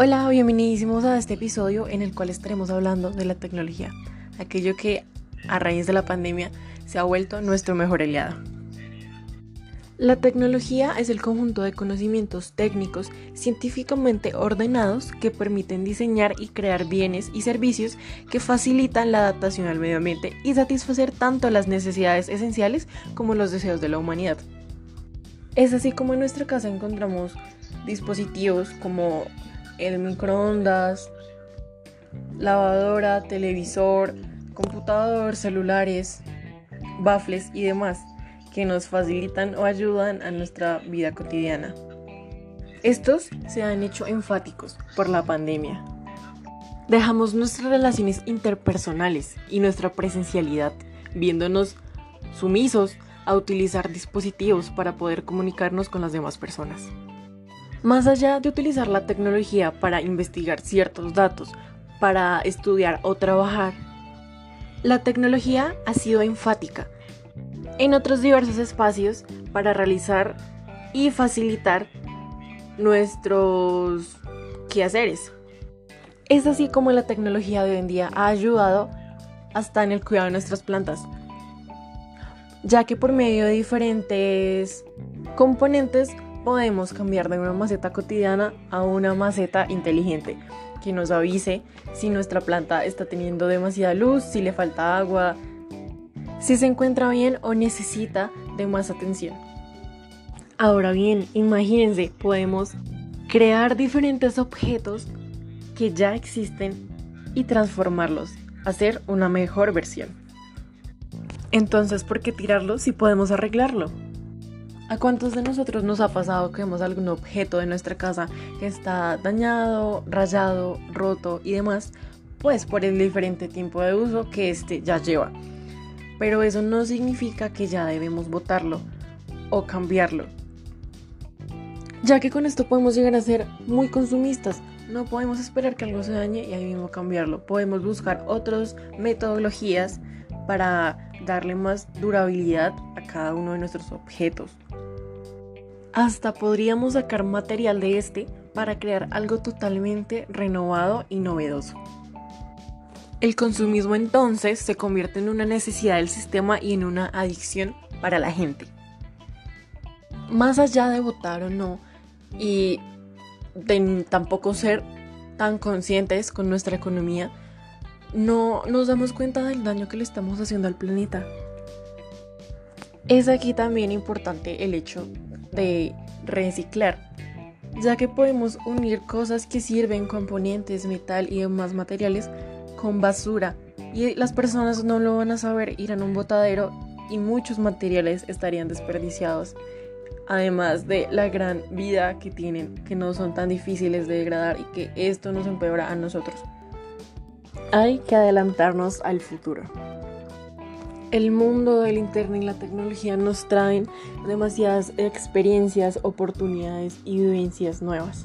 Hola, bienvenidísimos a este episodio en el cual estaremos hablando de la tecnología, aquello que a raíz de la pandemia se ha vuelto nuestro mejor aliado. La tecnología es el conjunto de conocimientos técnicos científicamente ordenados que permiten diseñar y crear bienes y servicios que facilitan la adaptación al medio ambiente y satisfacer tanto las necesidades esenciales como los deseos de la humanidad. Es así como en nuestra casa encontramos dispositivos como el microondas, lavadora, televisor, computador, celulares, baffles y demás que nos facilitan o ayudan a nuestra vida cotidiana. Estos se han hecho enfáticos por la pandemia. Dejamos nuestras relaciones interpersonales y nuestra presencialidad, viéndonos sumisos a utilizar dispositivos para poder comunicarnos con las demás personas. Más allá de utilizar la tecnología para investigar ciertos datos, para estudiar o trabajar, la tecnología ha sido enfática en otros diversos espacios para realizar y facilitar nuestros quehaceres. Es así como la tecnología de hoy en día ha ayudado hasta en el cuidado de nuestras plantas, ya que por medio de diferentes componentes podemos cambiar de una maceta cotidiana a una maceta inteligente que nos avise si nuestra planta está teniendo demasiada luz, si le falta agua, si se encuentra bien o necesita de más atención. Ahora bien, imagínense, podemos crear diferentes objetos que ya existen y transformarlos, hacer una mejor versión. Entonces, ¿por qué tirarlo si podemos arreglarlo? ¿A cuántos de nosotros nos ha pasado que vemos algún objeto de nuestra casa que está dañado, rayado, roto y demás? Pues por el diferente tiempo de uso que este ya lleva. Pero eso no significa que ya debemos botarlo o cambiarlo. Ya que con esto podemos llegar a ser muy consumistas. No podemos esperar que algo se dañe y ahí mismo cambiarlo. Podemos buscar otras metodologías para darle más durabilidad a cada uno de nuestros objetos. Hasta podríamos sacar material de este para crear algo totalmente renovado y novedoso. El consumismo entonces se convierte en una necesidad del sistema y en una adicción para la gente. Más allá de votar o no y de tampoco ser tan conscientes con nuestra economía, no nos damos cuenta del daño que le estamos haciendo al planeta. Es aquí también importante el hecho de reciclar, ya que podemos unir cosas que sirven, componentes, metal y demás materiales con basura y las personas no lo van a saber, irán a un botadero y muchos materiales estarían desperdiciados. Además de la gran vida que tienen, que no son tan difíciles de degradar y que esto nos empeora a nosotros. Hay que adelantarnos al futuro. El mundo del Internet y la tecnología nos traen demasiadas experiencias, oportunidades y vivencias nuevas.